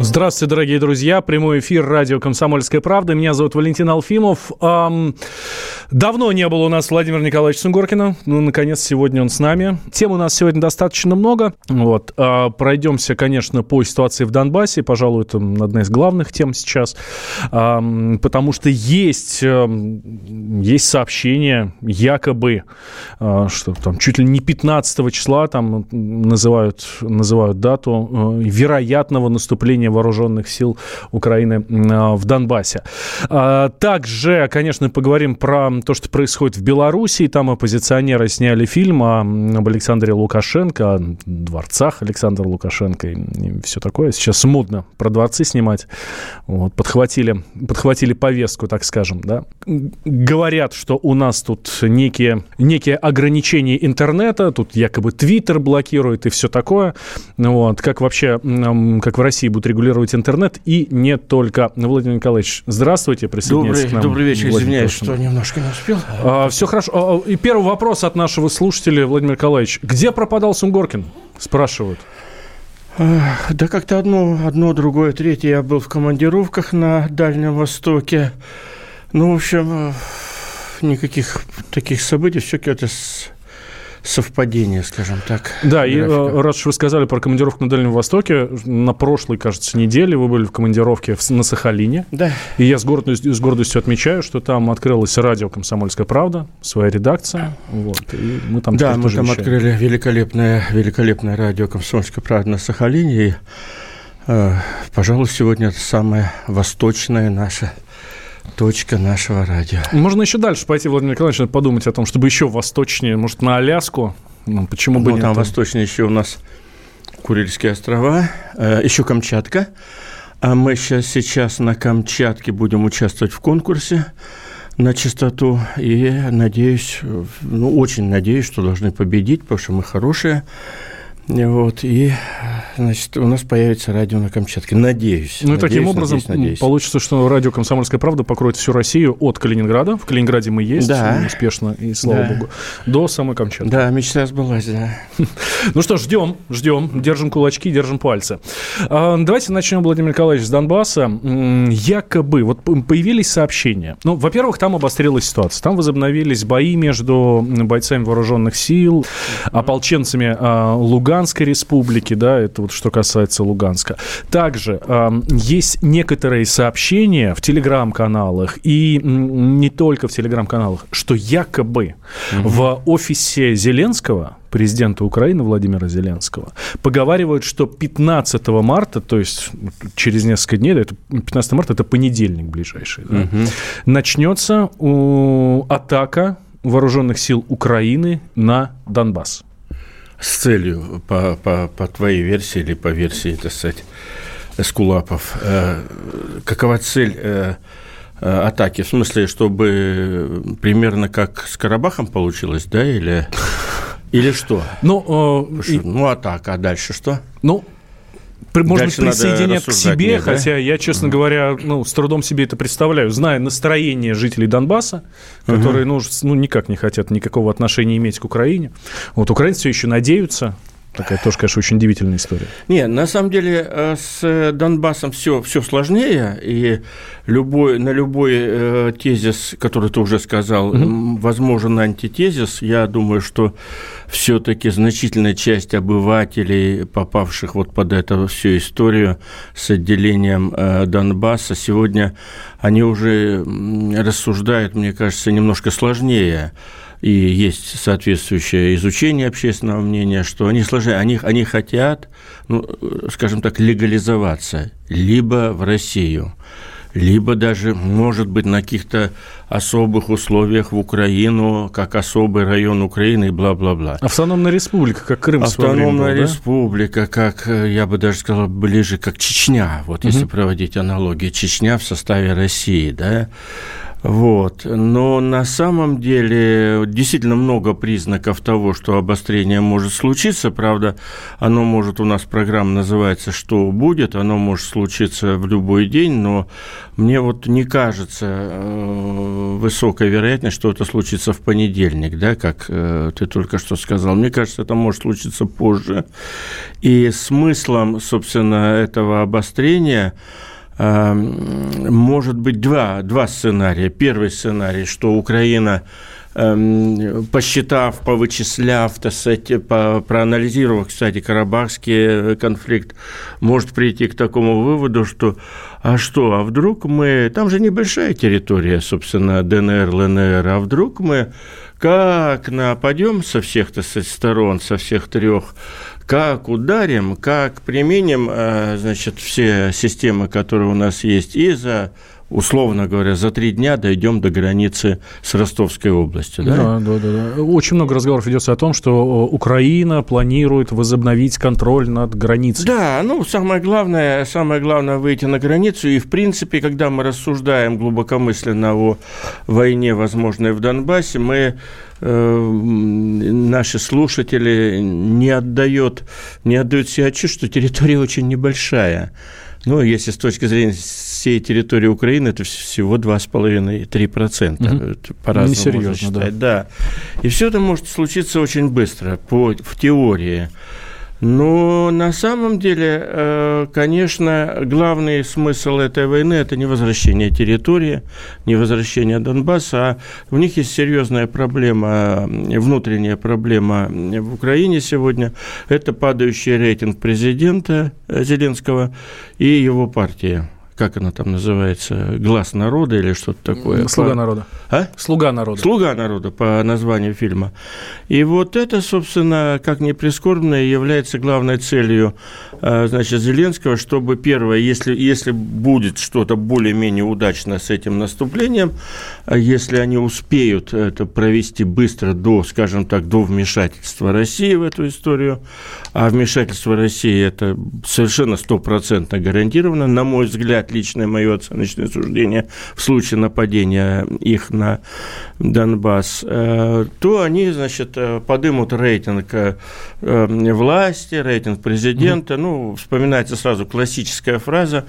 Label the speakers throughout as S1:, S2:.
S1: Здравствуйте, дорогие друзья. Прямой эфир радио «Комсомольская правда». Меня зовут Валентин Алфимов. Эм, давно не было у нас Владимира Николаевича Сунгоркина. Ну, наконец, сегодня он с нами. Тем у нас сегодня достаточно много. Вот. Э, пройдемся, конечно, по ситуации в Донбассе. Пожалуй, это одна из главных тем сейчас. Э, потому что есть, э, есть сообщение, якобы, э, что там чуть ли не 15 числа там называют, называют дату э, вероятного наступления вооруженных сил Украины в Донбассе. А, также, конечно, поговорим про то, что происходит в Беларуси. Там оппозиционеры сняли фильм об Александре Лукашенко, о дворцах Александра Лукашенко и все такое. Сейчас модно про дворцы снимать. Вот, подхватили, подхватили повестку, так скажем. Да? Говорят, что у нас тут некие, некие ограничения интернета, тут якобы Твиттер блокирует и все такое. Вот. Как вообще, как в России будут регулировать интернет и не только. Владимир Николаевич, здравствуйте, присоединяйтесь
S2: добрый,
S1: к нам.
S2: Добрый вечер, извиняюсь, что немножко не успел.
S1: А, все хорошо. А, и первый вопрос от нашего слушателя, Владимир Николаевич. Где пропадал Сунгоркин? Спрашивают.
S2: Да как-то одно, одно, другое, третье. Я был в командировках на Дальнем Востоке. Ну, в общем, никаких таких событий, все какое-то совпадение, скажем так.
S1: Да, и э, раз уж вы сказали про командировку на Дальнем Востоке, на прошлой, кажется, неделе вы были в командировке в, на Сахалине.
S2: Да.
S1: И я с гордостью, с гордостью отмечаю, что там открылась радио «Комсомольская правда», своя редакция. Вот, и мы там
S2: да, мы там вещаем. открыли великолепное, великолепное радио «Комсомольская правда» на Сахалине. И, э, пожалуй, сегодня это самое восточное наше точка нашего радио.
S1: Можно еще дальше пойти, Владимир Николаевич, подумать о том, чтобы еще восточнее, может, на Аляску. Ну, почему бы
S2: ну,
S1: нет?
S2: Там восточнее еще у нас Курильские острова, э, еще Камчатка. А мы сейчас, сейчас на Камчатке будем участвовать в конкурсе на чистоту. И надеюсь, ну, очень надеюсь, что должны победить, потому что мы хорошие. Вот, и, значит, у нас появится радио на Камчатке. Надеюсь.
S1: Ну,
S2: и
S1: таким образом
S2: надеюсь, надеюсь.
S1: получится, что радио «Комсомольская правда» покроет всю Россию от Калининграда. В Калининграде мы есть,
S2: да.
S1: успешно, и слава
S2: да.
S1: богу, до самой Камчатки.
S2: Да, мечта сбылась, да.
S1: Ну что, ждем, ждем, держим кулачки, держим пальцы. Давайте начнем, Владимир Николаевич, с Донбасса. Якобы, вот появились сообщения. Ну, во-первых, там обострилась ситуация. Там возобновились бои между бойцами вооруженных сил, ополченцами Луганска, Луганской республики, да, это вот что касается Луганска. Также э, есть некоторые сообщения в телеграм-каналах и не только в телеграм-каналах, что якобы угу. в офисе Зеленского президента Украины Владимира Зеленского, поговаривают, что 15 марта, то есть через несколько дней, это 15 марта, это понедельник ближайший, да, угу. начнется атака вооруженных сил Украины на Донбасс
S2: с целью, по, по, по твоей версии или по версии, так сказать, Скулапов, э, какова цель э, атаки? В смысле, чтобы примерно как с Карабахом получилось, да, или, или что?
S1: Ну,
S2: э, ну, атака, а дальше что?
S1: Ну, можно Дальше присоединять к себе, хотя да? я, честно угу. говоря, ну, с трудом себе это представляю, зная настроение жителей Донбасса, которые угу. ну, ну, никак не хотят никакого отношения иметь к Украине. Вот украинцы все еще надеются, Такая тоже, конечно, очень удивительная история.
S2: Не, на самом деле э, с Донбассом все, все сложнее, и любой, на любой э, тезис, который ты уже сказал, mm-hmm. возможен антитезис. Я думаю, что все-таки значительная часть обывателей, попавших вот под эту всю историю с отделением э, Донбасса, сегодня они уже рассуждают, мне кажется, немножко сложнее и есть соответствующее изучение общественного мнения, что они сложны, они, они хотят, ну, скажем так, легализоваться либо в Россию, либо даже, может быть, на каких-то особых условиях в Украину, как особый район Украины и бла-бла-бла.
S1: Автономная республика, как Крым
S2: Автономная был, республика, да? как, я бы даже сказал, ближе как Чечня, вот угу. если проводить аналогии. Чечня в составе России, да, вот. Но на самом деле действительно много признаков того, что обострение может случиться. Правда, оно может, у нас программа называется «Что будет?», оно может случиться в любой день, но мне вот не кажется э, высокой вероятность, что это случится в понедельник, да, как э, ты только что сказал. Мне кажется, это может случиться позже. И смыслом, собственно, этого обострения – может быть два, два сценария. Первый сценарий, что Украина эм, посчитав, повычисляв, так по, проанализировав, кстати, Карабахский конфликт, может прийти к такому выводу, что а что, а вдруг мы... Там же небольшая территория, собственно, ДНР, ЛНР, а вдруг мы как нападем со всех так сторон, со всех трех как ударим, как применим, э, значит, все системы, которые у нас есть, и за условно говоря, за три дня дойдем до границы с Ростовской областью.
S1: Да? Да, да, да, да. Очень много разговоров ведется о том, что Украина планирует возобновить контроль над границей.
S2: Да, ну, самое главное, самое главное выйти на границу. И, в принципе, когда мы рассуждаем глубокомысленно о войне, возможной в Донбассе, мы Э, наши слушатели не отдают, не отдают себе отчет, что территория очень небольшая. Ну, если с точки зрения всей территории Украины, это всего 2,5-3%. Угу. По-разному
S1: Несерьезно, можно считать.
S2: Да. да. И все это может случиться очень быстро, по, в теории. Но на самом деле, э, конечно, главный смысл этой войны – это не возвращение территории, не возвращение Донбасса, а в них есть серьезная проблема, внутренняя проблема в Украине сегодня – это падающий рейтинг президента Зеленского и его партии как она там называется, глаз народа или что-то такое.
S1: Слуга по... народа.
S2: А?
S1: Слуга народа.
S2: Слуга народа по названию фильма. И вот это, собственно, как ни прискорбно, является главной целью а, значит, Зеленского, чтобы первое, если, если будет что-то более-менее удачно с этим наступлением, а если они успеют это провести быстро до, скажем так, до вмешательства России в эту историю, а вмешательство России это совершенно стопроцентно гарантировано, на мой взгляд, личное мое оценочное суждение, в случае нападения их на Донбасс, э, то они, значит, э, подымут рейтинг э, власти, рейтинг президента. Mm-hmm. Ну, вспоминается сразу классическая фраза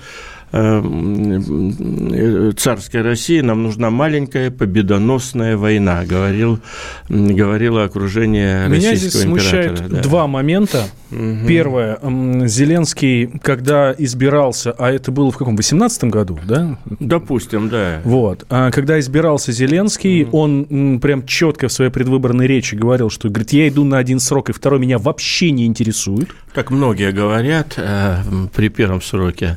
S2: царской России нам нужна маленькая победоносная война, говорил, говорило окружение
S1: Меня
S2: российского
S1: здесь смущает да. два момента. Угу. Первое, Зеленский, когда избирался, а это было в каком, 18 году, да?
S2: Допустим, да.
S1: Вот. А когда избирался Зеленский, угу. он прям четко в своей предвыборной речи говорил, что, говорит, я иду на один срок, и второй меня вообще не интересует.
S2: Как многие говорят э, при первом сроке.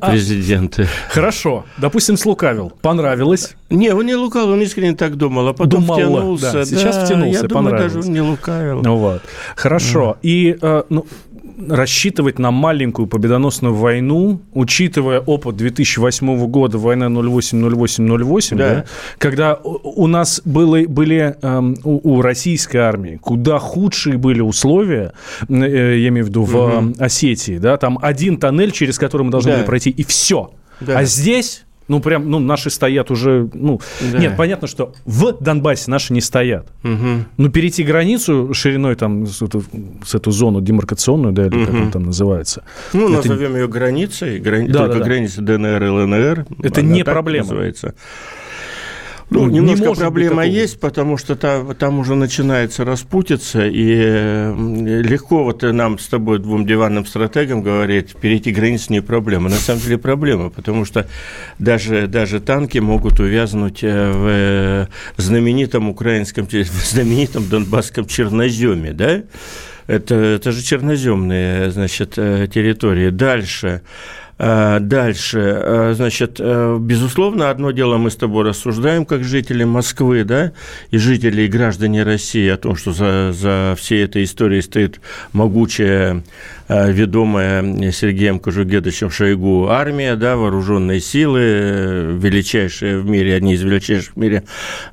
S2: А, президенты.
S1: Хорошо. Допустим, слукавил. Понравилось?
S2: Не, он не лукавил, он искренне так думал, а потом Думала, втянулся.
S1: Да, сейчас да, втянулся, я понравилось.
S2: Думаю, даже не лукавил.
S1: Ну, вот. Хорошо. Mm. И э, ну, рассчитывать на маленькую победоносную войну, учитывая опыт 2008 года, война 08-08-08, да. да, когда у нас было, были эм, у, у российской армии куда худшие были условия, э, я имею в виду в угу. Осетии, да, там один тоннель, через который мы должны да. были пройти, и все. Да. А здесь ну, прям, ну, наши стоят уже, ну, да. нет, понятно, что в Донбассе наши не стоят. Угу. Но перейти границу шириной там с эту, с эту зону демаркационную, да, или угу. как она там называется.
S2: Ну, это... назовем ее границей, грани... да, только да, да. граница ДНР и ЛНР.
S1: Это не проблема. Называется.
S2: Ну, ну немножко проблема есть, потому что там, там уже начинается распутиться, и легко вот нам с тобой, двум диванным стратегам, говорить, перейти границу не проблема. На самом деле проблема, потому что даже, даже танки могут увязнуть э, в э, знаменитом украинском, в знаменитом донбасском черноземе, да? Это, это же черноземные, значит, э, территории. Дальше. А, дальше, а, значит, э, безусловно, одно дело мы с тобой рассуждаем, как жители Москвы, да, и жители и граждане России о том, что за, за всей этой историей стоит могучая Э, ведомая Сергеем Кожугедовичем Шойгу армия, да, вооруженные силы, э, величайшие в мире, одни из величайших в мире.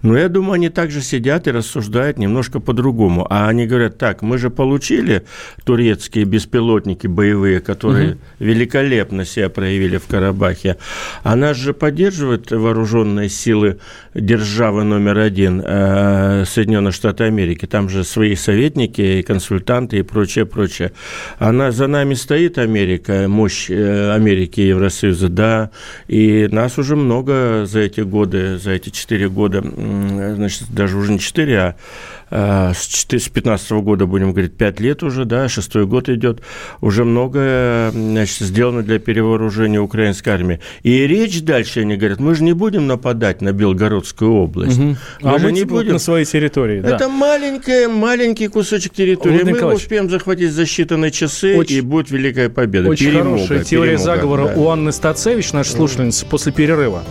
S2: Но я думаю, они также сидят и рассуждают немножко по-другому. А они говорят, так, мы же получили турецкие беспилотники боевые, которые угу. великолепно себя проявили в Карабахе. А нас же поддерживают вооруженные силы державы номер один э, Соединенных Штатов Америки. Там же свои советники и консультанты и прочее, прочее. Она за нами стоит Америка, мощь э, Америки и Евросоюза, да, и нас уже много за эти годы, за эти четыре года, значит, даже уже не четыре, а Э, с 2015 года, будем говорить, 5 лет уже, да, шестой год идет, уже многое значит, сделано для перевооружения украинской армии. И речь дальше, они говорят, мы же не будем нападать на Белгородскую область. Угу.
S1: Мы а же мы не будем на своей территории.
S2: Да. Это маленький, маленький кусочек территории. Владимир мы его успеем захватить за считанные часы, очень, и будет великая победа.
S1: Очень перемога, хорошая теория перемога, заговора да. у Анны Стацевич, наша слушательница, после перерыва.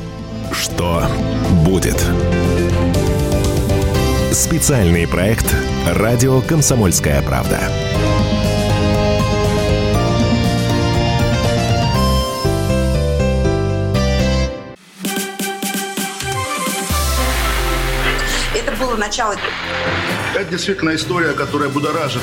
S3: Что будет? Специальный проект «Радио Комсомольская правда».
S4: Это было начало.
S5: Это действительно история, которая будоражит.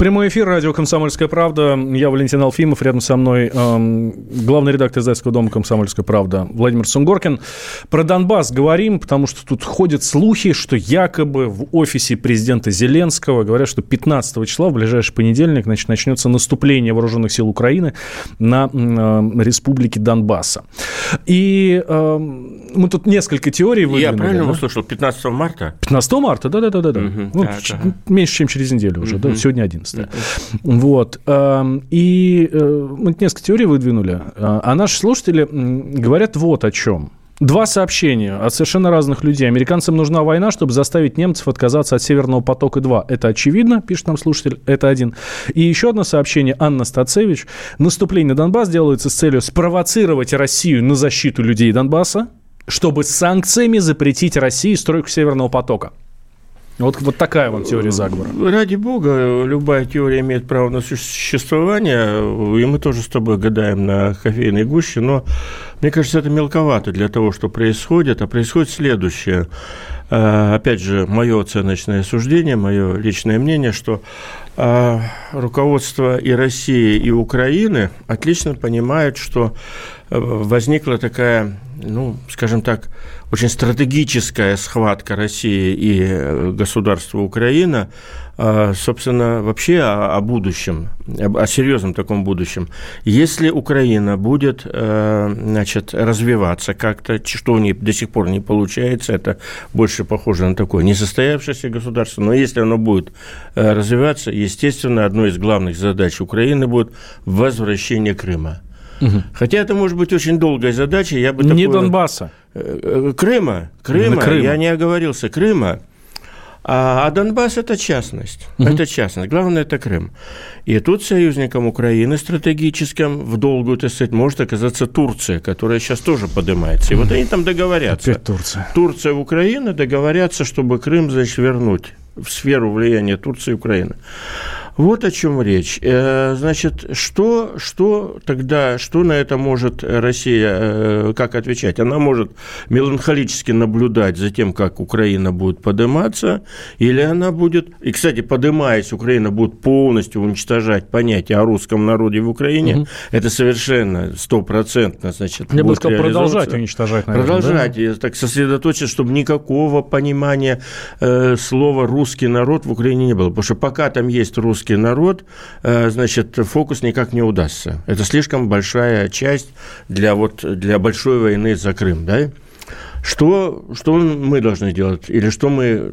S1: Прямой эфир, радио «Комсомольская правда». Я Валентин Алфимов, рядом со мной эм, главный редактор издательского дома «Комсомольская правда» Владимир Сунгоркин. Про Донбасс говорим, потому что тут ходят слухи, что якобы в офисе президента Зеленского говорят, что 15 числа, в ближайший понедельник, значит, начнется наступление вооруженных сил Украины на э, республике Донбасса. И э, мы тут несколько теорий выдвинули.
S2: Я правильно да? услышал? 15 марта?
S1: 15 марта, да-да-да. да. Угу, ну, так, ага. Меньше, чем через неделю уже, угу. да, сегодня 11 11 Вот. Эм, и э, мы несколько теорий выдвинули. Э, а наши слушатели говорят вот о чем. Два сообщения от совершенно разных людей. Американцам нужна война, чтобы заставить немцев отказаться от Северного потока-2. Это очевидно, пишет нам слушатель, это один. И еще одно сообщение Анна Стацевич. Наступление на Донбасс делается с целью спровоцировать Россию на защиту людей Донбасса, чтобы санкциями запретить России стройку Северного потока. Вот, вот такая вам теория заговора.
S2: Ради бога, любая теория имеет право на существование, и мы тоже с тобой гадаем на кофейной гуще, но мне кажется, это мелковато для того, что происходит, а происходит следующее. А, опять же, мое оценочное суждение, мое личное мнение, что а, руководство и России, и Украины отлично понимают, что э, возникла такая, ну, скажем так, очень стратегическая схватка России и э, государства Украина, а, собственно, вообще о, о будущем, о, серьезном таком будущем. Если Украина будет, э, значит, развиваться как-то, что у нее до сих пор не получается, это больше похоже на такое несостоявшееся государство, но если оно будет э, развиваться, естественно, одной из главных задач Украины будет возвращение Крыма. Угу. Хотя это может быть очень долгая задача. Я бы
S1: не такое... Донбасса.
S2: Крыма. Крыма. Крыма. Я не оговорился. Крыма. А, а Донбасс – это частность. Угу. Это частность. Главное – это Крым. И тут союзником Украины стратегическим в долгую, так сказать, может оказаться Турция, которая сейчас тоже поднимается. И вот они там договорятся.
S1: Опять Турция.
S2: Турция и Украина договорятся, чтобы Крым, значит, вернуть в сферу влияния Турции и Украины. Вот о чем речь. Э, значит, что, что тогда, что на это может Россия, э, как отвечать? Она может меланхолически наблюдать за тем, как Украина будет подниматься, или она будет, и, кстати, поднимаясь, Украина будет полностью уничтожать понятие о русском народе в Украине, угу. это совершенно стопроцентно, значит,
S1: Я бы сказал, продолжать уничтожать,
S2: наверное, Продолжать, да? так сосредоточиться, чтобы никакого понимания э, слова «русский народ» в Украине не было, потому что пока там есть русский русский народ, э, значит, фокус никак не удастся. Это слишком большая часть для, вот, для большой войны за Крым, да? Что, что мы должны делать? Или что мы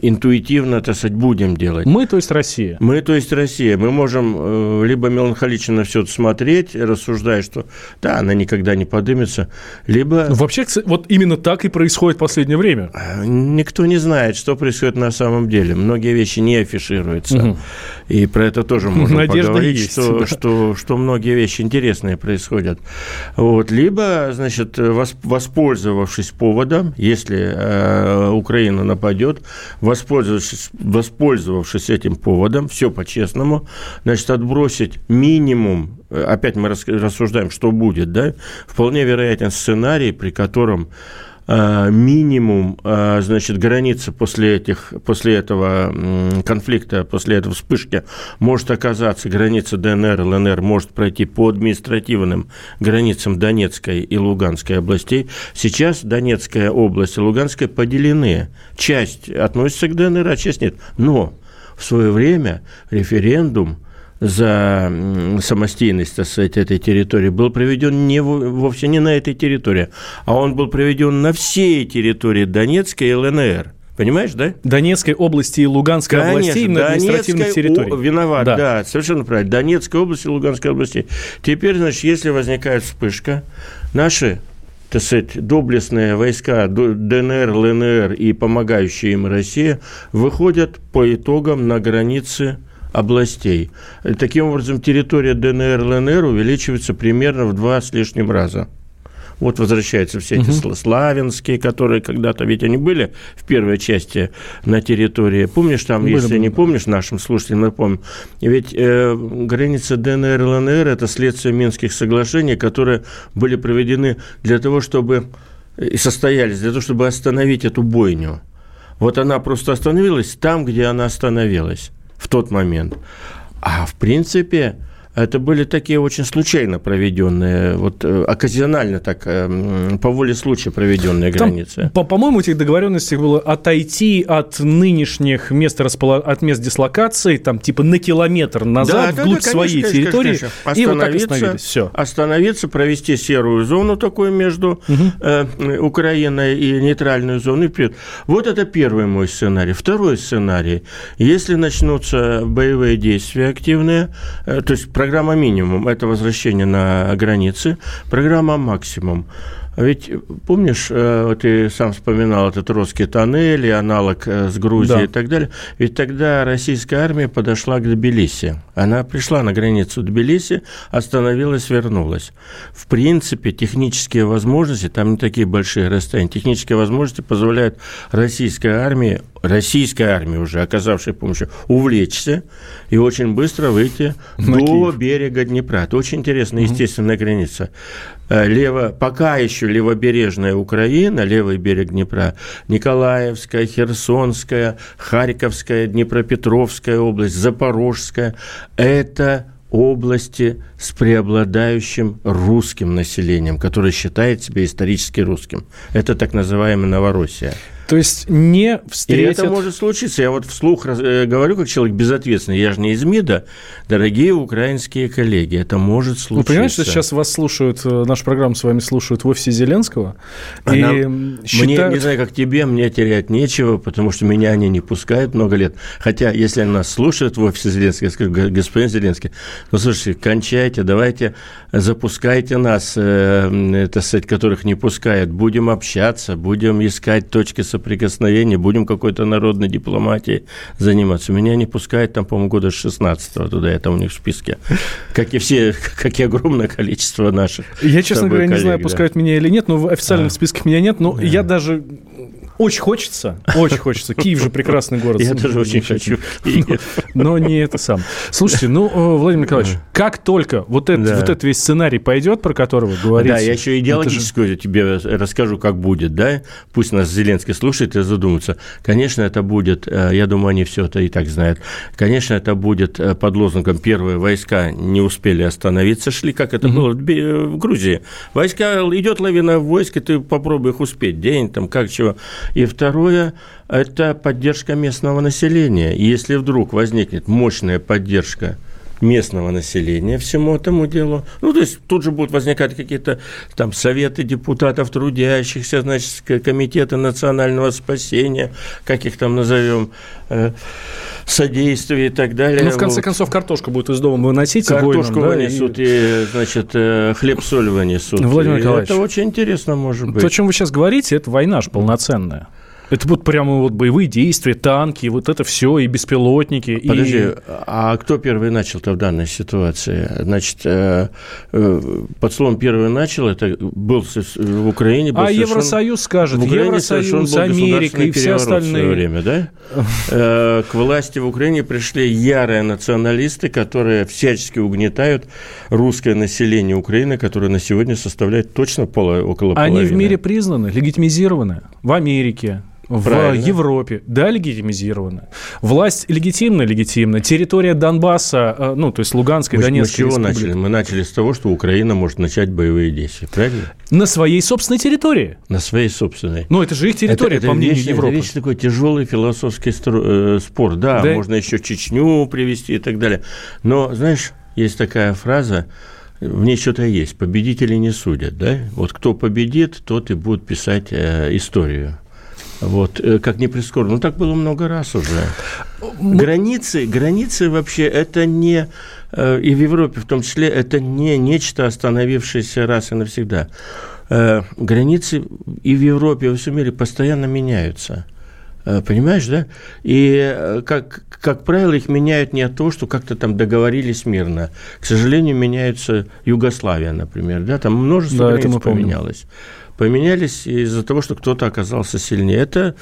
S2: интуитивно, так сказать, будем делать?
S1: Мы, то есть Россия.
S2: Мы, то есть Россия. Мы можем э, либо меланхолично на все это смотреть, рассуждая, что да, она никогда не подымется, либо...
S1: Ну, вообще, вот именно так и происходит в последнее время.
S2: А, никто не знает, что происходит на самом деле. Многие вещи не афишируются. Угу. И про это тоже можно Надежда поговорить, есть, что, да. что, что многие вещи интересные происходят. Вот. Либо, значит, воспользовавшись воспользовавшись поводом, если э, Украина нападет, воспользовавшись, воспользовавшись этим поводом, все по-честному, значит, отбросить минимум, э, опять мы рассуждаем, что будет, да, вполне вероятен сценарий, при котором минимум, э, значит, граница после, этих, после этого конфликта, после этого вспышки может оказаться, граница ДНР, ЛНР может пройти по административным границам Донецкой и Луганской областей. Сейчас Донецкая область и Луганская поделены. Часть относится к ДНР, а часть нет. Но в свое время референдум – за самостийность, так сказать, этой территории был проведен не, вовсе не на этой территории, а он был проведен на всей территории Донецкой и ЛНР. Понимаешь, да?
S1: Донецкой области и Луганской Конечно, областей на административных территорий. О,
S2: виноват, да. да, совершенно правильно. Донецкой области и Луганской области. Теперь, значит, если возникает вспышка, наши так сказать, доблестные войска ДНР, ЛНР и помогающие им Россия выходят по итогам на границы областей. Таким образом, территория ДНР, ЛНР увеличивается примерно в два с лишним раза. Вот возвращаются все эти угу. славянские, которые когда-то, ведь они были в первой части на территории. Помнишь, там, были, если были. не помнишь, нашим слушателям напомню, ведь э, граница ДНР и ЛНР – это следствие Минских соглашений, которые были проведены для того, чтобы и состоялись для того, чтобы остановить эту бойню. Вот она просто остановилась там, где она остановилась в тот момент. А в принципе, это были такие очень случайно проведенные, вот э, оказионально так, э, по воле случая проведенные Там, границы.
S1: По- по-моему, этих договоренностей было отойти от нынешних мест, распол... от мест дислокации, там, типа на километр назад, да, вглубь да, да, своей конечно, территории, конечно, конечно. и вот так остановились. Все.
S2: Остановиться, провести серую зону такую между угу. э, Украиной и нейтральную зону. Вперед. Вот это первый мой сценарий. Второй сценарий. Если начнутся боевые действия активные, э, то есть Программа минимум – это возвращение на границы. Программа максимум ведь помнишь, э, ты сам вспоминал этот русский тоннель и аналог э, с Грузией да. и так далее. Ведь тогда российская армия подошла к Тбилиси. Она пришла на границу Тбилиси, остановилась, вернулась. В принципе, технические возможности, там не такие большие расстояния, технические возможности позволяют российской армии, российской армии уже, оказавшей помощь, увлечься и очень быстро выйти на до Киев. берега Днепра. Это очень интересная естественная угу. граница. Э, лево, пока еще левобережная Украина, левый берег Днепра, Николаевская, Херсонская, Харьковская, Днепропетровская область, Запорожская – это области с преобладающим русским населением, которое считает себя исторически русским. Это так называемая Новороссия.
S1: То есть не встретят...
S2: И это может случиться. Я вот вслух э, говорю, как человек безответственный. Я же не из МИДа. Дорогие украинские коллеги, это может случиться. Вы
S1: понимаете, что сейчас вас слушают, э, нашу программу с вами слушают в офисе Зеленского?
S2: Она... И считают... Мне, не знаю, как тебе, мне терять нечего, потому что меня они не пускают много лет. Хотя, если они нас слушают в офисе Зеленского, я скажу, господин Зеленский, ну, слушайте, кончайте, давайте запускайте нас, э, так сказать, которых не пускают. Будем общаться, будем искать точки соприкосновения соприкосновения, будем какой-то народной дипломатией заниматься. Меня не пускают там, по-моему, года с 16 туда, это у них в списке. Как и все, как и огромное количество наших.
S1: Я, честно говоря, коллег, не знаю, да. пускают меня или нет, но в официальном а. списке меня нет, но да. я даже Очень хочется, очень хочется. Киев же прекрасный город.
S2: Я тоже очень хочу.
S1: Но не это сам. Слушайте, ну, э, Владимир Николаевич, как только вот, это,
S2: Да.
S1: вот этот весь сценарий пойдет, про который вы говорите...
S2: Да, я еще идеологическую тебе расскажу, как будет, да? Пусть нас Зеленский слушает и задумается. Конечно, это будет, э, я думаю, они все это и так знают. Конечно, это будет э, под лозунгом «Первые войска не успели остановиться, шли», как это было в Грузии. Войска, идет лавина войск, и ты попробуй их успеть, день, там, как чего. И второе, это поддержка местного населения. И если вдруг возникнет мощная поддержка местного населения всему этому делу. Ну, то есть тут же будут возникать какие-то там советы депутатов трудящихся, значит, комитеты национального спасения, как их там назовем, э, содействие и так далее.
S1: Ну, в конце
S2: Вот.
S1: концов, картошку будет из дома выносить
S2: Картошку
S1: воинам, да, и-
S2: вынесут и, значит, э, хлеб-соль вынесут.
S1: Владимир
S2: И
S1: Николаевич,
S2: Это очень интересно, может быть.
S1: То, о чем вы сейчас говорите, это война же полноценная. Это будут прямо вот боевые действия, танки, вот это все, и беспилотники. и-
S2: Подожди, а кто первый начал-то в данной ситуации? Значит, э, э, под словом «первый начал» это был в Украине... Был
S1: А
S2: совершен-
S1: Евросоюз скажет,
S2: в Украине
S1: Евросоюз, Америка и все
S2: переворот в свое
S1: остальные.
S2: время, да? Э, К власти в Украине пришли ярые националисты, которые всячески угнетают русское население Украины, которое на сегодня составляет точно поло- около
S1: Они
S2: половины.
S1: в мире признаны, легитимизированы. В Америке, в
S2: Правильно.
S1: Европе. Да, легитимизированы. Власть легитимна, легитимна. Территория Донбасса, э, ну, то есть Луганской,
S2: Мы, мы с
S1: Донецкой
S2: чего
S1: республики,
S2: начали? Мы начали с того, что Украина может начать боевые действия, правильно?
S1: на своей собственной территории.
S2: На своей собственной.
S1: Ну, это же их территория,
S2: это,
S1: по
S2: это
S1: мнению
S2: вечно-
S1: Европы.
S2: Это вечно такой тяжелый философский э, спор. Да,
S1: Да.
S2: можно еще Чечню привести и так далее. Но, знаешь, есть такая фраза, в ней что-то есть. Победители не судят, да? Вот кто победит, тот и будет писать э, историю. Вот, э, как не прискорбно. Ну, так было много раз уже. Границы, границы вообще это не, э, и в Европе в том числе, это не нечто остановившееся раз и навсегда. Э, Границы и в Европе, и во всем мире постоянно меняются. Понимаешь, да? И, как, как правило, их меняют не от того, что как-то там договорились мирно. К сожалению, меняются Югославия, например, да? Там множество
S1: Да,
S2: границ
S1: помним.
S2: Поменялись из-за того, что кто-то оказался сильнее. Это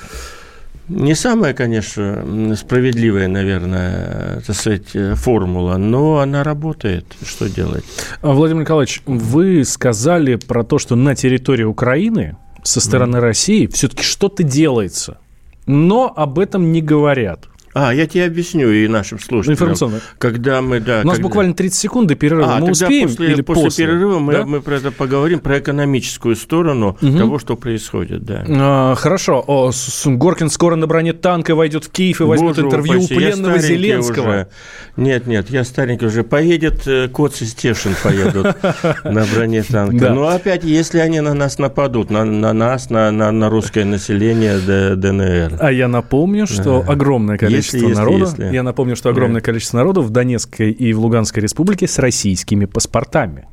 S2: не самая, конечно, справедливая, наверное, так сказать, формула, но она работает. Что делать?
S1: А, Владимир Николаевич, вы сказали про то, что на территории Украины со стороны России все-таки что-то делается, но об этом не говорят.
S2: А, я тебе объясню и нашим слушателям.
S1: Информационно.
S2: Когда мы, да...
S1: У нас
S2: когда-
S1: буквально 30 секунд до перерыва.
S2: А,
S1: мы
S2: тогда
S1: успеем
S2: после,
S1: или
S2: после,
S1: после?
S2: перерыва мы,
S1: Да?
S2: мы про это поговорим, про экономическую сторону
S1: Мгм.
S2: того, что происходит, да.
S1: А, хорошо. О, Горкин скоро на броне танка войдет в Киев и возьмет
S2: Боже
S1: интервью у
S2: упаси, я
S1: пленного Зеленского.
S2: уже. Нет, нет, я старенький уже. Поедет э, Коц и Стешин поедут на броне танка. Но опять, если они на нас нападут, на, на нас, на, русское население ДНР.
S1: А я напомню, что огромное количество
S2: Если, если,
S1: народа,
S2: если.
S1: я напомню, что огромное
S2: Да.
S1: количество народу в Донецкой и в Луганской республике с российскими паспортами.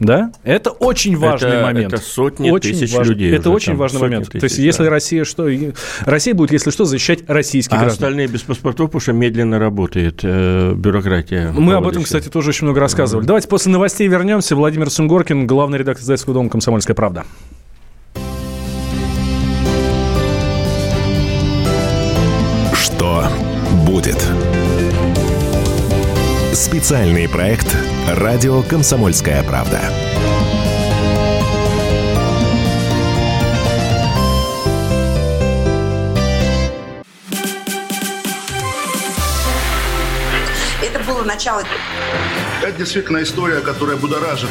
S1: Да? Это очень важный
S2: Это-
S1: момент.
S2: это сотни
S1: Очень
S2: тысяч
S1: важный-
S2: людей
S1: Это
S2: уже
S1: очень
S2: там,
S1: важный момент. То
S2: тысяч,
S1: есть, если
S2: да.
S1: Россия что, Россия будет, если что, защищать российских
S2: А
S1: граждан.
S2: остальные без паспортов, потому что медленно работает э, бюрократия.
S1: Мы об этом, кстати, тоже очень много рассказывали. Давайте после новостей вернемся. Владимир Сунгоркин, главный редактор издательского дома «Комсомольская правда».
S3: Специальный проект «Радио Комсомольская правда».
S4: Это было начало
S5: Это действительно история, которая будоражит.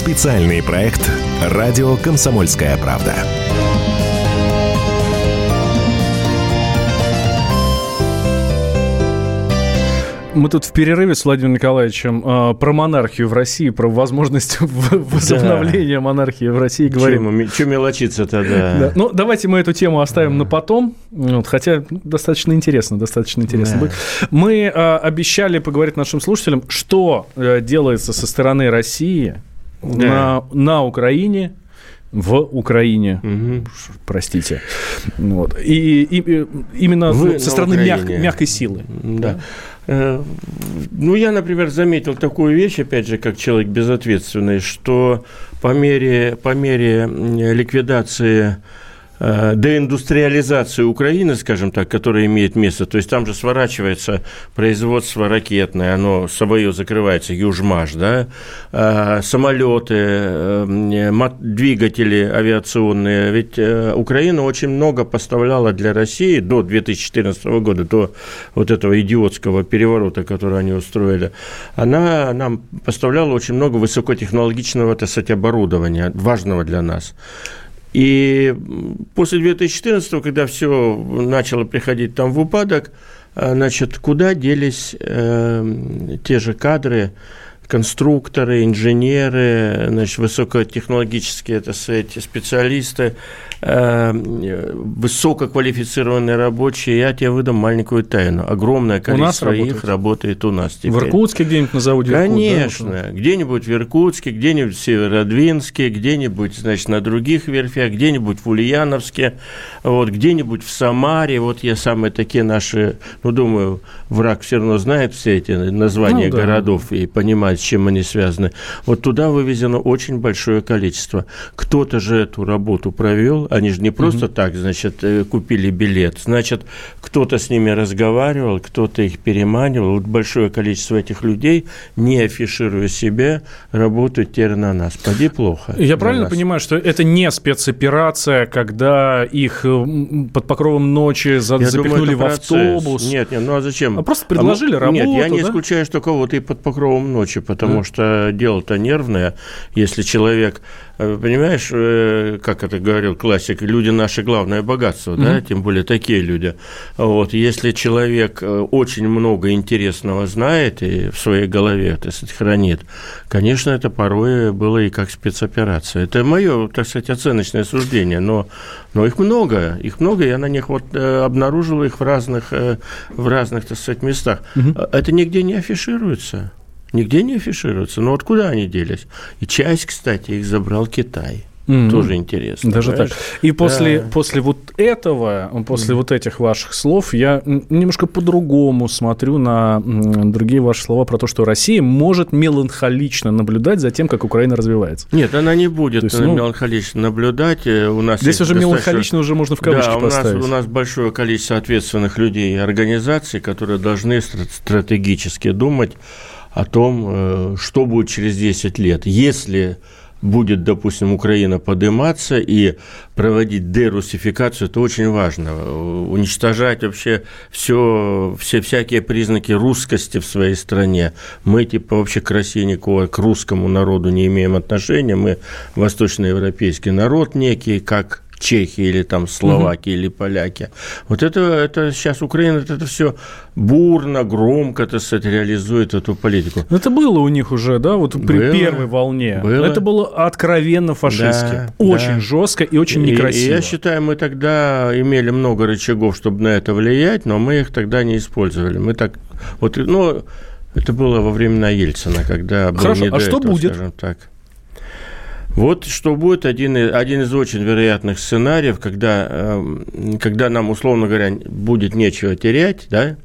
S3: Специальный проект «Радио Комсомольская правда».
S1: Мы тут в перерыве с Владимиром Николаевичем э, про монархию в России, про возможность возобновления да. монархии в России говорим.
S2: Что мелочиться-то, да. да.
S1: Ну, давайте мы эту тему оставим да. на потом, вот, хотя достаточно интересно, достаточно интересно да. будет. Мы э, обещали поговорить нашим слушателям, что э, делается со стороны России да. на, на Украине в Украине, угу. простите. Вот. И, и именно Вы со стороны мяг, мягкой силы.
S2: Да. Э, ну, я, например, заметил такую вещь, опять же, как человек безответственный, что по мере, по мере ликвидации деиндустриализации Украины, скажем так, которая имеет место, то есть там же сворачивается производство ракетное, оно свое закрывается, Южмаш, да, э, самолеты, э, двигатели авиационные, ведь Украина очень много поставляла для России до 2014 года, до вот этого идиотского переворота, который они устроили, она нам поставляла очень много высокотехнологичного, так сказать, оборудования, важного для нас. И после 2014, когда все начало приходить там в упадок, э, значит, куда делись э, те же кадры, конструкторы, инженеры, значит, высокотехнологические это сказать, специалисты, э, высококвалифицированные рабочие. Я тебе выдам маленькую тайну. Огромное количество их работает у нас теперь.
S1: В Иркутске где-нибудь на заводе?
S2: Конечно. Да? Где-нибудь в Иркутске, где-нибудь в Северодвинске, где-нибудь, значит, на других верфях, где-нибудь в Ульяновске, вот, где-нибудь в Самаре. Вот я самые такие наши, ну, думаю, враг все равно знает все эти названия ну, да. городов и понимает, с чем они связаны. Вот туда вывезено очень большое количество. Кто-то же эту работу провел, они же не просто угу. так, значит, э, купили билет. Значит, кто-то с ними разговаривал, кто-то их переманивал. Вот большое количество этих людей, не афишируя себя, работают теперь на нас. Поди плохо.
S1: Я правильно нас. понимаю, что это не спецоперация, когда их под покровом ночи за... запихнули думаю, в автобус?
S2: Нет, нет, ну а зачем?
S1: А просто предложили а, работу,
S2: Нет, я не да? исключаю, что кого-то и под покровом ночи, потому что дело-то нервное. Если человек Э, понимаешь, э, как это говорил классик, люди наше главное богатство, mm-hmm. да, тем более такие люди. Вот, если человек э, очень много интересного знает и в своей голове, так сказать, хранит, конечно, это порой было и как спецоперация. Это мое, так сказать, оценочное суждение, но, но их много, их много, я на них вот обнаружил их в разных, в разных, так сказать, местах. Mm-hmm. Это нигде не афишируется. Нигде не афишируются. Но вот куда они делись? И часть, кстати, их забрал Китай. Mm-hmm. Тоже интересно.
S1: Даже понимаешь? так. И после, да. после вот этого, после mm-hmm. вот этих ваших слов, я немножко по-другому смотрю на другие ваши слова про то, что Россия может меланхолично наблюдать за тем, как Украина развивается.
S2: Нет, она не будет есть, ну, меланхолично наблюдать. Э, у нас
S1: здесь уже достаточно... меланхолично уже можно в кавычки
S2: да, у
S1: поставить.
S2: Нас, у нас большое количество ответственных людей и организаций, которые должны стратегически думать о том, э, что будет через 10 лет. Если будет, допустим, Украина подниматься и проводить дерусификацию, это очень важно. Уничтожать вообще все, все всякие признаки русскости в своей стране. Мы, типа, вообще к России никакого, к русскому народу не имеем отношения. Мы восточноевропейский народ некий, как чехи или там словаки угу. или поляки. Вот это, это сейчас Украина это все бурно, громко, так сказать, реализует эту политику.
S1: Это было у них уже, да, вот при было, первой волне. Было. Это было откровенно фашистски. Да, очень да. жестко и очень некрасиво.
S2: И, и я считаю, мы тогда имели много рычагов, чтобы на это влиять, но мы их тогда не использовали. Мы так, вот, ну, это было во времена Ельцина, когда был
S1: Хорошо,
S2: не
S1: а что этого, будет? Скажем
S2: так. Вот что будет один, один из очень вероятных сценариев, когда, эм, когда нам, условно говоря, будет нечего терять, да,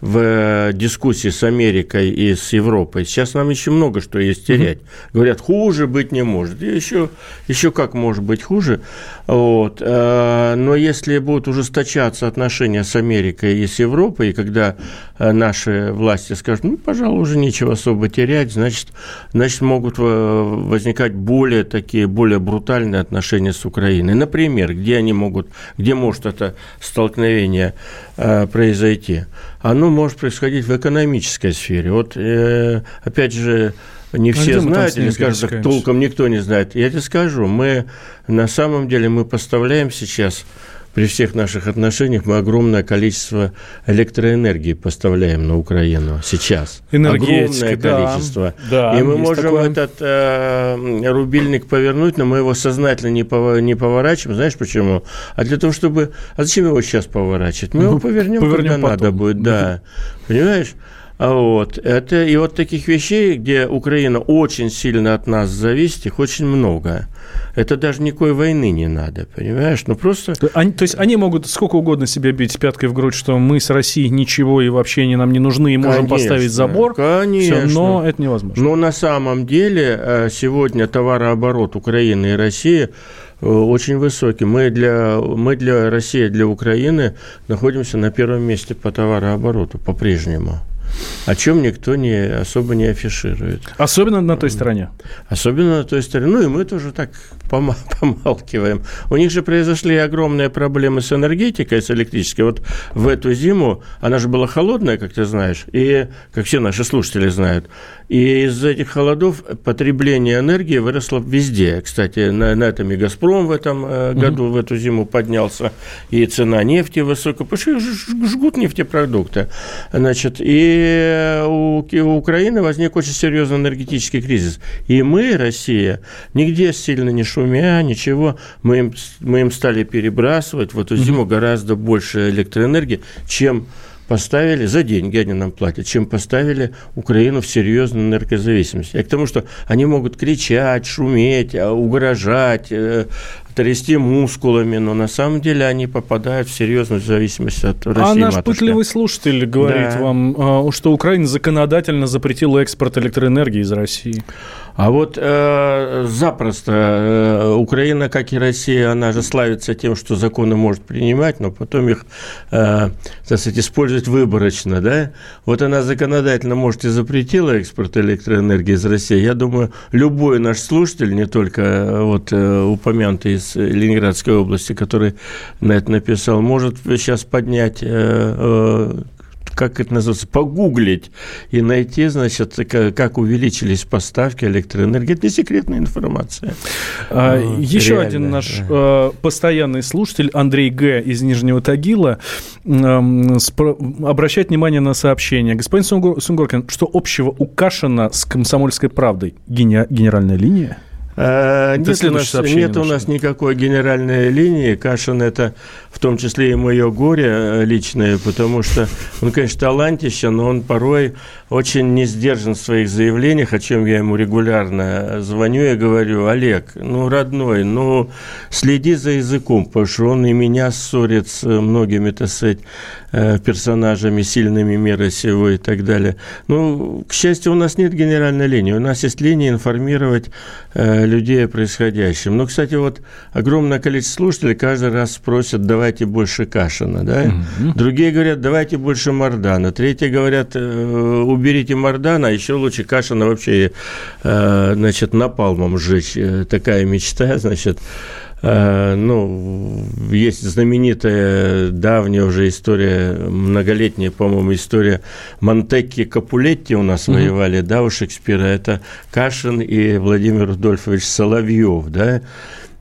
S2: в э, дискуссии с Америкой и с Европой. Сейчас нам еще много что есть терять. Угу. Говорят, хуже быть не может. И еще, еще как может быть хуже. Вот. Э, но если будут ужесточаться отношения с Америкой и с Европой, и когда э, наши власти скажут, ну, пожалуй, уже нечего особо терять, значит, значит могут возникать более такие, более брутальные отношения с Украиной. Например, где они могут, где может это столкновение произойти? оно может происходить в экономической сфере. Вот, э, опять же, не а все знают, или, скажем так, толком никто не знает. Я тебе скажу, мы на самом деле мы поставляем сейчас при всех наших отношениях мы огромное количество электроэнергии поставляем на Украину сейчас. Огромное
S1: да,
S2: количество.
S1: Да,
S2: и мы можем
S1: такое.
S2: этот э, рубильник повернуть, но мы его сознательно не, пова- не поворачиваем. Знаешь почему? А для того, чтобы... А зачем его сейчас поворачивать? Мы его
S1: Ну,
S2: повернем,
S1: повернем
S2: когда
S1: потом.
S2: надо будет. Да. Понимаешь? А вот это и вот таких вещей, где Украина очень сильно от нас зависит, их очень много. Это даже никакой войны не надо, понимаешь? Ну просто
S1: То- Они, то есть они могут сколько угодно себе бить пяткой в грудь, что мы с Россией ничего и вообще они нам не нужны, и можем
S2: Конечно,
S1: поставить забор.
S2: конечно.
S1: Всё, но это невозможно.
S2: Но на самом деле э, сегодня товарооборот Украины и России э, очень высокий. Мы для, мы для России, для Украины находимся на первом месте по товарообороту по-прежнему. О чем никто не, особо не афиширует.
S1: Особенно на той стороне.
S2: Особенно на той стороне. Ну, и мы тоже так помалкиваем. У них же произошли огромные проблемы с энергетикой, с электрической. Вот в эту зиму, она же была холодная, как ты знаешь, и, как все наши слушатели знают, и из этих холодов потребление энергии выросло везде. Кстати, на, на этом и «Газпром» в этом э, году, в эту зиму поднялся, и цена нефти высокая, потому что жгут нефтепродукты. Значит, и у, Ки- у Украины возник очень серьезный энергетический кризис. И мы, Россия, нигде сильно не шумя, ничего, мы им, мы им стали перебрасывать. В эту зиму гораздо больше электроэнергии, чем поставили, за деньги они нам платят, чем поставили Украину в серьезную энергозависимость. И к тому, что они могут кричать, шуметь, а, угрожать, э, трясти мускулами, но на самом деле они попадают в серьезную зависимость от России.
S1: а наш
S2: матушки.
S1: пытливый слушатель говорит
S2: Да.
S1: вам, а, что Украина законодательно запретила экспорт электроэнергии из России.
S2: А вот э, запросто э, Украина, как и Россия, она же славится тем, что законы может принимать, но потом их, э, так сказать, использовать выборочно, да? Вот она законодательно, может, и запретила экспорт электроэнергии из России. Я думаю, любой наш слушатель, не только э, вот э, упомянутый из Ленинградской области, который на это написал, может сейчас поднять э, э, как это называется, погуглить и найти, значит, ка- как увеличились поставки электроэнергии. Это не секретная информация.
S1: А,
S2: Ну,
S1: Еще
S2: реально,
S1: один наш
S2: да.
S1: э, постоянный слушатель Андрей Г. из Нижнего Тагила эм, спро- обращает внимание на сообщение. Господин Сунгор- Сунгоркин, что общего у Кашина с комсомольской правдой? Гене- генеральная линия?
S2: А, Нет, у нас, нет у нас никакой генеральной линии. Кашин – это в том числе и мое горе э, личное, потому что он, конечно, талантище, но он порой очень не сдержан в своих заявлениях, о чем я ему регулярно звоню и говорю, Олег, ну, родной, ну, следи за языком, потому что он и меня ссорит с многими, так сказать, э, персонажами, сильными мира сего и так далее. Ну, к счастью, у нас нет генеральной линии. У нас есть линия информировать э, людей о происходящем. Но, кстати, вот огромное количество слушателей каждый раз просят, давайте больше Кашина, да? Другие говорят, давайте больше Мардана. Третьи говорят, э, уберите Мардана, а еще лучше Кашина вообще, э, значит, напалмом сжечь. Э, Такая мечта, значит. Э, Ну, есть знаменитая давняя уже история, многолетняя, по-моему, история Монтекки и Капулетти у нас воевали, да, у Шекспира. Это Кашин и Владимир Рудольфович Соловьев, да.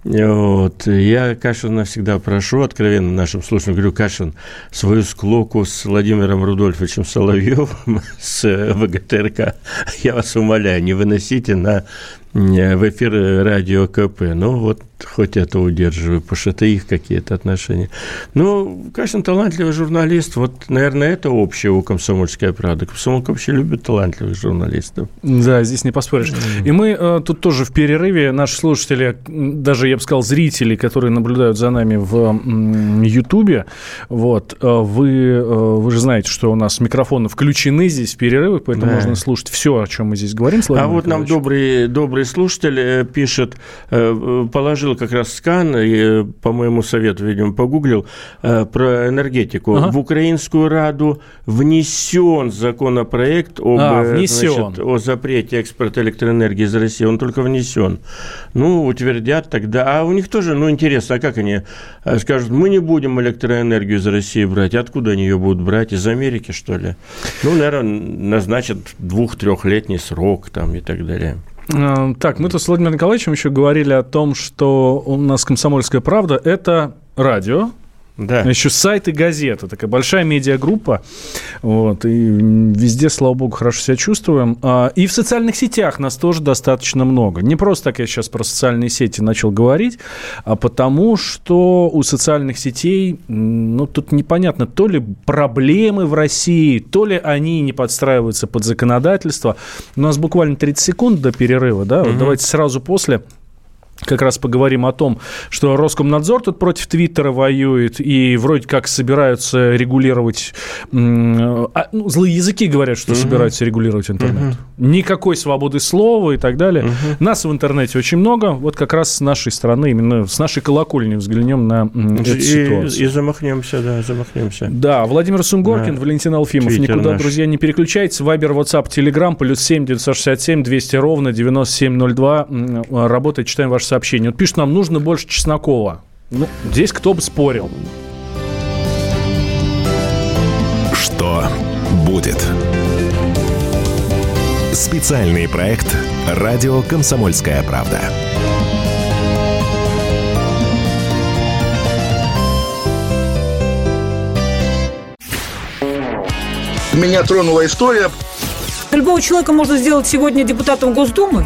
S2: Вот. Я Кашина всегда прошу, откровенно нашим слушателям, говорю, Кашин, свою склоку с Владимиром Рудольфовичем Соловьевым с ВГТРК, я вас умоляю, не выносите на, в эфир радио КП. Ну, вот хоть это удерживаю, потому что это их какие-то отношения. Ну, Кашин талантливый журналист. Вот, наверное, это общее у «Комсомольской правды». Комсомолка вообще любит талантливых журналистов.
S1: Да, здесь не поспоришь. И мы э, тут тоже в перерыве, наши слушатели, даже, я бы сказал, зрители, которые наблюдают за нами в Ютубе, вот, э, вы, э, вы же знаете, что у нас микрофоны включены здесь в перерывах, поэтому
S2: Да.
S1: можно слушать все, о чем мы здесь говорим. с
S2: А
S1: Владимиром
S2: вот нам
S1: Николаевичем.
S2: добрый, добрый слушатель э, пишет, э, положил как раз скан, и, э, по моему совету, видимо, погуглил, про энергетику.
S1: Ага.
S2: В Украинскую Раду внесен законопроект об,
S1: А, внесен.
S2: значит, о запрете экспорта электроэнергии из России. Он только внесен. Ну, утвердят тогда. А у них тоже, ну, интересно, а как они скажут, мы не будем электроэнергию из России брать. Откуда они ее будут брать? Из Америки, что ли? Ну, наверное, назначат двух-трехлетний срок там и так далее.
S1: Э, Так, мы тут с Владимиром Николаевичем еще говорили о том, что у нас «Комсомольская правда» – это радио, Да. Еще сайт и газета. Такая большая медиагруппа. Вот, и везде, слава богу, хорошо себя чувствуем. А, и в социальных сетях нас тоже достаточно много. Не просто так я сейчас про социальные сети начал говорить, а потому что у социальных сетей, ну, тут непонятно, то ли проблемы в России, то ли они не подстраиваются под законодательство. У нас буквально 30 секунд до перерыва, да? Угу. Вот давайте сразу после как раз поговорим о том, что Роскомнадзор тут против Твиттера воюет и вроде как собираются регулировать... А, ну, злые языки говорят, что угу. собираются регулировать интернет. Угу. Никакой свободы слова и так далее. Угу. Нас в интернете очень много. Вот как раз с нашей стороны, именно с нашей колокольни взглянем на эту
S2: и,
S1: ситуацию.
S2: И замахнемся, да, замахнемся.
S1: Да, Владимир Сунгоркин, да. Валентин Алфимов. Твиттер Никуда, наш. друзья, не переключайтесь. Вайбер, WhatsApp, Telegram, плюс 7 967 200 ровно 9702. Работает, читаем ваше сообщение. Вот пишут нам, нужно больше Чеснокова. Ну, здесь кто бы спорил.
S3: Что будет? Специальный проект «Радио Комсомольская правда».
S6: Меня тронула история.
S7: Любого человека можно сделать сегодня депутатом Госдумы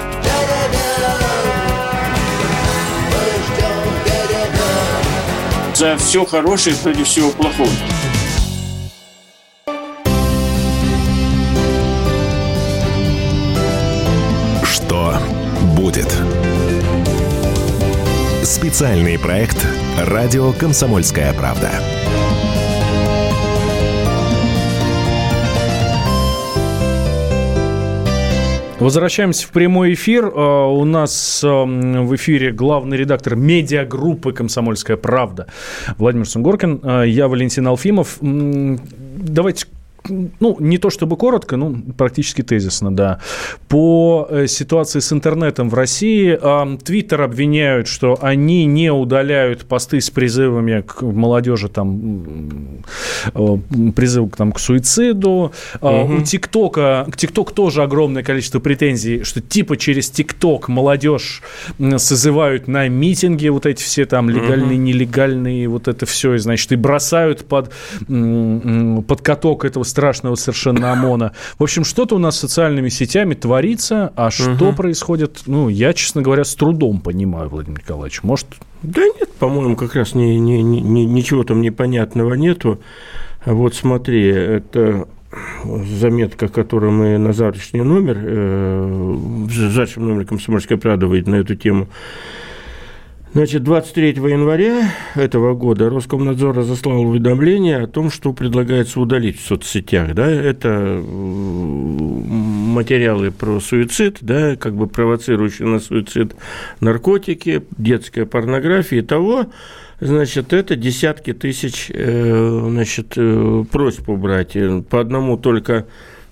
S2: За все хорошее против всего плохого.
S3: Что будет? Специальный проект «Радио Комсомольская правда».
S1: Возвращаемся в прямой эфир. А, у нас в эфире главный редактор медиагруппы «Комсомольская правда» Владимир Сунгоркин. А, я Валентин Алфимов. Давайте ну, не то чтобы коротко, ну, практически тезисно, да. По э, ситуации с интернетом в России Твиттер обвиняют, что они не удаляют посты с призывами к молодежи, там, призыв там, к суициду. Угу. У ТикТока, к ТикТок тоже огромное количество претензий, что типа через ТикТок молодежь созывают на митинги вот эти все там легальные, угу. нелегальные, вот это все, и, значит, и бросают под, под каток этого страшного совершенно ОМОНа. В общем, что-то у нас с социальными сетями творится, а что угу. происходит, ну, я, честно говоря, с трудом понимаю, Владимир Николаевич. Может...
S2: Да нет, по-моему, как раз ни, ни, ни, ничего там непонятного нету. Вот смотри, это заметка, которую мы на завтрашний номер, э, в завтрашнем номере «Комсомольская правда» выйдет на эту тему, Значит, 23 января этого года Роскомнадзор разослал уведомление о том, что предлагается удалить в соцсетях. Да? Это материалы про суицид, да, как бы провоцирующие на суицид наркотики, детская порнография и того. Значит, это десятки тысяч э, значит, э, просьб убрать. По одному только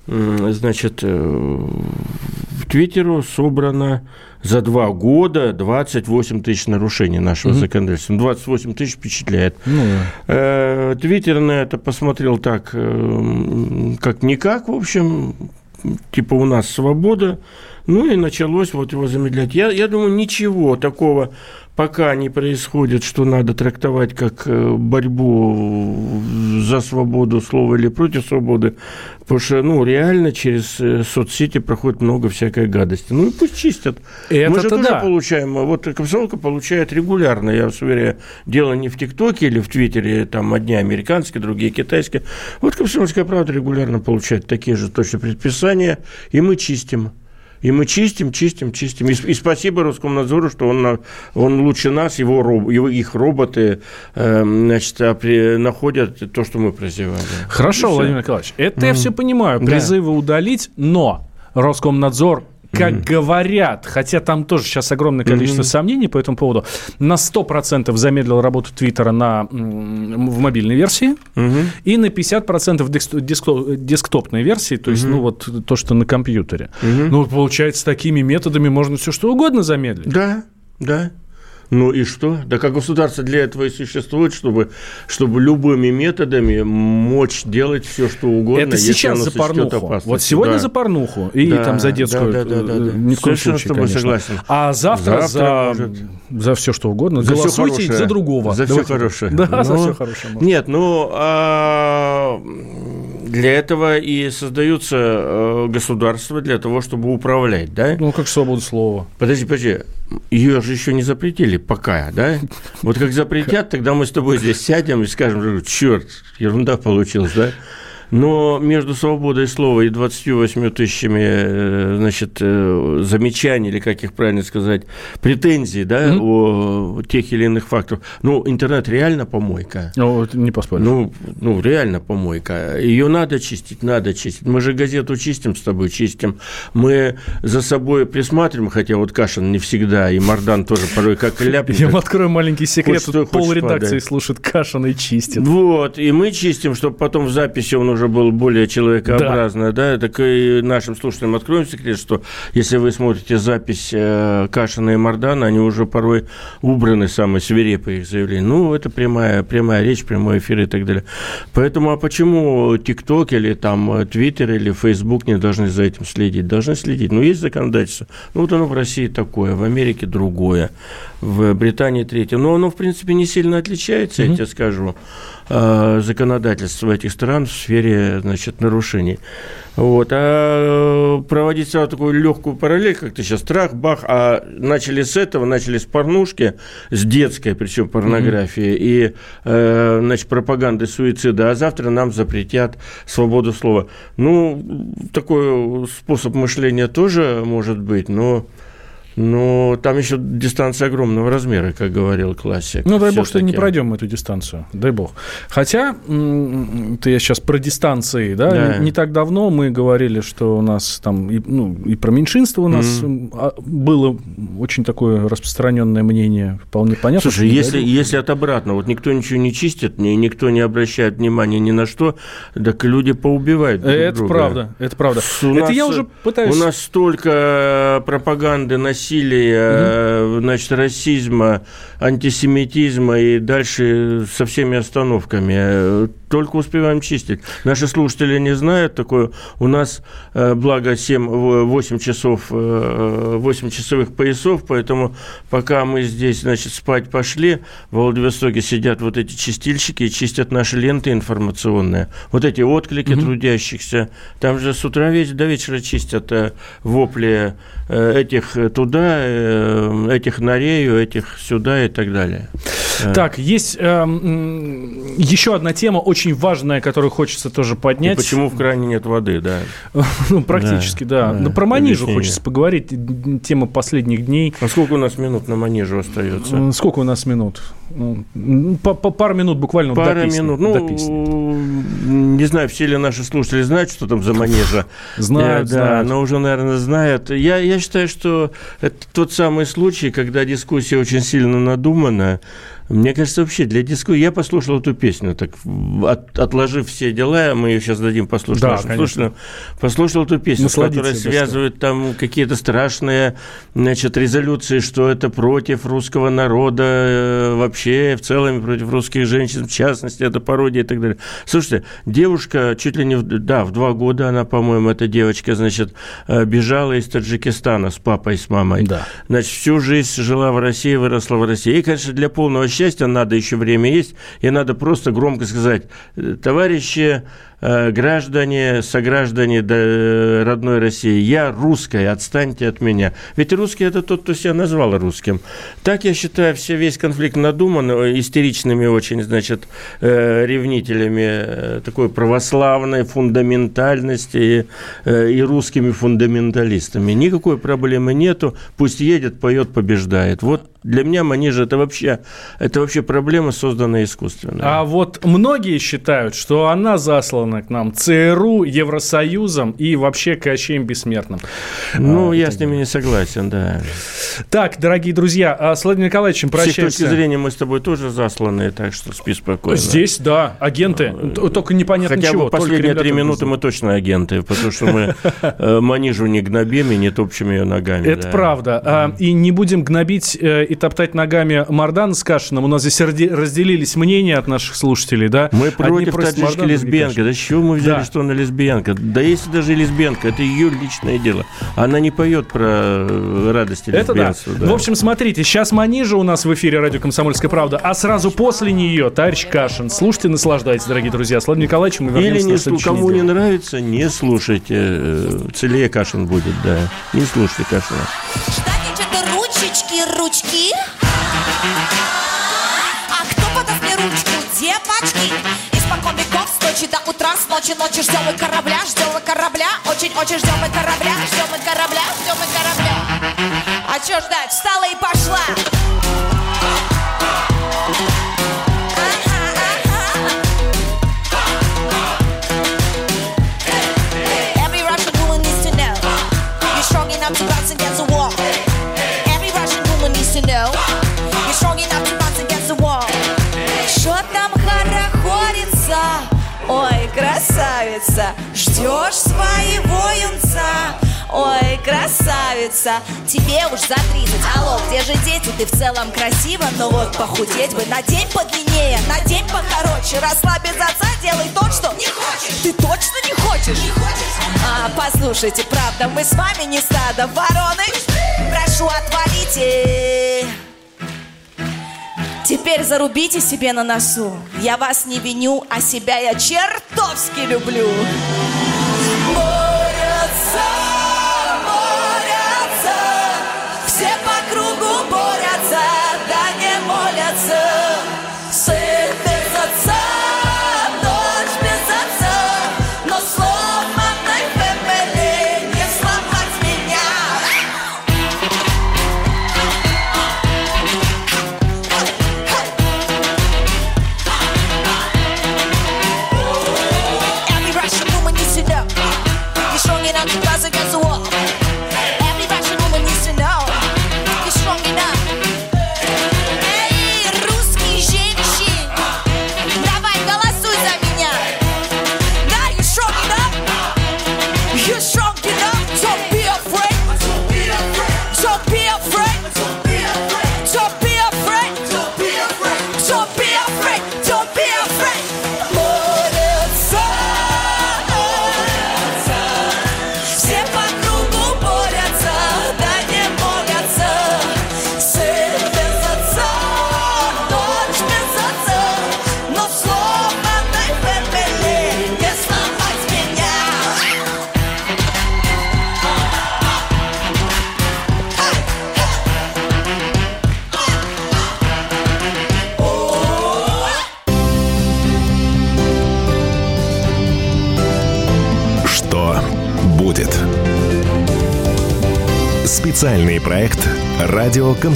S2: значит, э, в Твиттеру собрано за два года 28 тысяч нарушений нашего угу. законодательства. 28 тысяч впечатляет. Ну, э, Твиттер на это посмотрел так, э, как никак, в общем, типа у нас свобода, ну и началось вот его замедлять. Я, я думаю, ничего такого пока не происходит, что надо трактовать как э, борьбу за свободу слова или против свободы, потому что, ну, реально через э, соцсети проходит много всякой гадости. Ну и пусть чистят. Это Мы же тоже да. получаем, а вот комсомолка получает регулярно, я вас уверяю, дело не в ТикТоке или в Твиттере, там одни американские, другие китайские. Вот комсомольская правда регулярно получает такие же точно предписания, и мы чистим. И мы чистим, чистим, чистим. И, и спасибо Роскомнадзору, что он, он лучше нас, его, его их роботы э, значит, при, находят то, что мы прозевали.
S1: Хорошо, Владимир Николаевич, это mm. я все понимаю. Призывы да. удалить, но Роскомнадзор как mm-hmm. говорят, хотя там тоже сейчас огромное количество mm-hmm. сомнений по этому поводу, на 100% замедлил работу Твиттера на, в мобильной версии mm-hmm. и на 50% деск, десктопной версии, то есть, mm-hmm. ну, вот то, что на компьютере. Mm-hmm. Ну, получается, такими методами можно все что угодно замедлить.
S2: Да, да. Ну и что? Да как государство для этого и существует, чтобы, чтобы любыми методами мочь делать все, что угодно.
S1: Это сейчас за порнуху. Вот сегодня да. за порнуху и да, там за детскую. Да, да, да, да, да. Ни в коем случае, с тобой конечно. согласен. А завтра, завтра за, за все, что угодно. За Голосуйте все за другого.
S2: За Давайте. все хорошее.
S1: Да, ну, за все хорошее.
S2: Может. Нет, ну... А для этого и создаются э, государства для того, чтобы управлять, да?
S1: Ну, как свобода слова.
S2: Подожди, подожди. Ее же еще не запретили пока, да? Вот как запретят, тогда мы с тобой здесь сядем и скажем, черт, ерунда получилась, да? Но между свободой слова и 28 тысячами э, значит, э, замечаний, или как их правильно сказать, претензий да, mm-hmm. о тех или иных фактах, ну, интернет реально помойка.
S1: Ну, не поспоришь.
S2: Ну, ну, реально помойка. Ее надо чистить, надо чистить. Мы же газету чистим с тобой, чистим. Мы за собой присматриваем, хотя вот Кашин не всегда, и Мардан тоже порой как ляпнет.
S1: Я вам открою маленький секрет. Пол редакции слушает Кашина и чистит.
S2: Вот, и мы чистим, чтобы потом в записи он уже уже был более человекообразный, да. да, так и нашим слушателям откроем секрет, что если вы смотрите запись э, Кашина и Мардана, они уже порой убраны, самые свирепые их заявления. Ну, это прямая, прямая речь, прямой эфир и так далее. Поэтому, а почему ТикТок или там Твиттер или Фейсбук не должны за этим следить? Должны следить. Ну, есть законодательство. Ну, вот оно в России такое, в Америке другое, в Британии третье. Но оно, в принципе, не сильно отличается, mm-hmm. я тебе скажу. Э, законодательства этих стран в сфере значит, нарушений. Вот. А проводить сразу такую легкую параллель, как ты сейчас, страх, бах, а начали с этого, начали с порнушки, с детской, причем порнографии, mm-hmm. и, э, значит, пропаганды суицида, а завтра нам запретят свободу слова. Ну, такой способ мышления тоже может быть, но ну, там еще дистанция огромного размера, как говорил классик.
S1: Ну, дай бог, что не пройдем эту дистанцию. Дай бог. Хотя, ты я сейчас про дистанции, да? да. Не, не так давно мы говорили, что у нас там, и, ну, и про меньшинство у нас mm-hmm. было очень такое распространенное мнение, вполне понятно.
S2: Слушай, если, если от обратно, вот никто ничего не чистит, никто не обращает внимания ни на что, так люди поубивают друг
S1: Это
S2: друга.
S1: правда, это правда.
S2: У это нас, я уже пытаюсь... У нас столько пропаганды, насилия, насилия, угу. значит, расизма, антисемитизма и дальше со всеми остановками. Только успеваем чистить. Наши слушатели не знают такое. У нас, э, благо, 7-8 часов, 8 э, часовых поясов, поэтому пока мы здесь, значит, спать пошли, в Владивостоке сидят вот эти чистильщики и чистят наши ленты информационные. Вот эти отклики угу. трудящихся. Там же с утра до вечера чистят вопли этих туда, э, этих на рею, этих сюда и так далее.
S1: Э. Так, есть э, еще одна тема очень важная, которую хочется тоже поднять. И
S2: почему в кране нет воды, да?
S1: ну, практически, да. да. Но про манежу Объяснение. хочется поговорить. Тема последних дней.
S2: А сколько у нас минут на манежу остается?
S1: Сколько у нас минут? Ну, по, пару минут буквально
S2: Пара до песни, минут. Ну, до песни. не знаю, все ли наши слушатели знают, что там за манежа.
S1: Знают,
S2: да, но уже, наверное, знают. Я, я считаю, что это тот самый случай, когда дискуссия очень сильно надумана, мне кажется, вообще для дискуссии... Я послушал эту песню, так от, отложив все дела, мы ее сейчас дадим послушать да, нашим слушателям. Послушал эту песню, которая связывает там какие-то страшные значит, резолюции, что это против русского народа э, вообще, в целом против русских женщин, в частности, это пародия и так далее. Слушайте, девушка чуть ли не... В, да, в два года она, по-моему, эта девочка, значит, э, бежала из Таджикистана с папой, с мамой. Да. Значит, всю жизнь жила в России, выросла в России. И, конечно, для полного счастья надо еще время есть, и надо просто громко сказать, товарищи Э, граждане, сограждане родной России, я русская, отстаньте от меня. Ведь русский – это тот, кто себя назвал русским. Так, я считаю, все, весь конфликт надуман, истеричными очень, значит, ревнителями такой православной фундаментальности и русскими фундаменталистами. Никакой проблемы нету. Пусть едет, поет, побеждает. Вот для меня манежа это вообще, это вообще проблема, созданная искусственно.
S1: А вот многие считают, что она заслана к нам ЦРУ, Евросоюзом и вообще Кощеем Бессмертным.
S2: Ну, а, я с ними не согласен, да.
S1: Так, дорогие друзья, а с Владимиром Николаевичем прощаемся.
S2: С точки зрения мы с тобой тоже засланы, так что спи спокойно.
S1: Здесь, да, агенты, ну, только непонятно
S2: Хотя
S1: чего.
S2: бы последние три минуты мы точно агенты, потому что мы э, манижу не гнобим и не топчем ее ногами.
S1: Это правда. И не будем гнобить э, и топтать ногами Мардан с Кашином. У нас здесь разделились мнения от наших слушателей, да?
S2: Мы против таджички лесбиянка. Да с чего мы взяли, да. что она лесбиянка? Да если даже лесбиянка, это ее личное дело. Она не поет про э, радости это лесбиянства.
S1: Да. Да. В общем, смотрите, сейчас Манижа у нас в эфире радио «Комсомольская правда», а сразу после нее товарищ Кашин. Слушайте, наслаждайтесь, дорогие друзья. Слава Николаевич, мы
S2: Или не, кому не нравится, не слушайте. Э, целее Кашин будет, да. Не слушайте Кашина
S8: ручки. А кто подаст мне ручку? Девочки. Испокон веков, с ночи до утра, с ночи ночи ждем мы корабля, ждем мы корабля, очень-очень ждем мы корабля, ждем мы корабля, ждем мы корабля. А чё ждать? Встала и пошла. Every Russian woman needs to know strong enough to bounce against the wall. To know You're strong enough to bounce against the wall Что там хорохорится? Ой, красавица Ждешь своего юнца Ой, красавица, тебе уж за 30 Алло, где же дети? Ты в целом красива Но вот похудеть бы на день подлиннее На день покороче. Расслабиться отца, делай то, что Не хочешь. Ты точно не хочешь? Не хочешь. А, Послушайте, правда, мы с вами не стадо вороны. Прошу, отвалите. Теперь зарубите себе на носу. Я вас не виню, а себя я чертовски люблю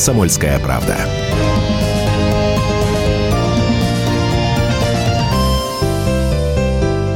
S3: Комсомольская правда».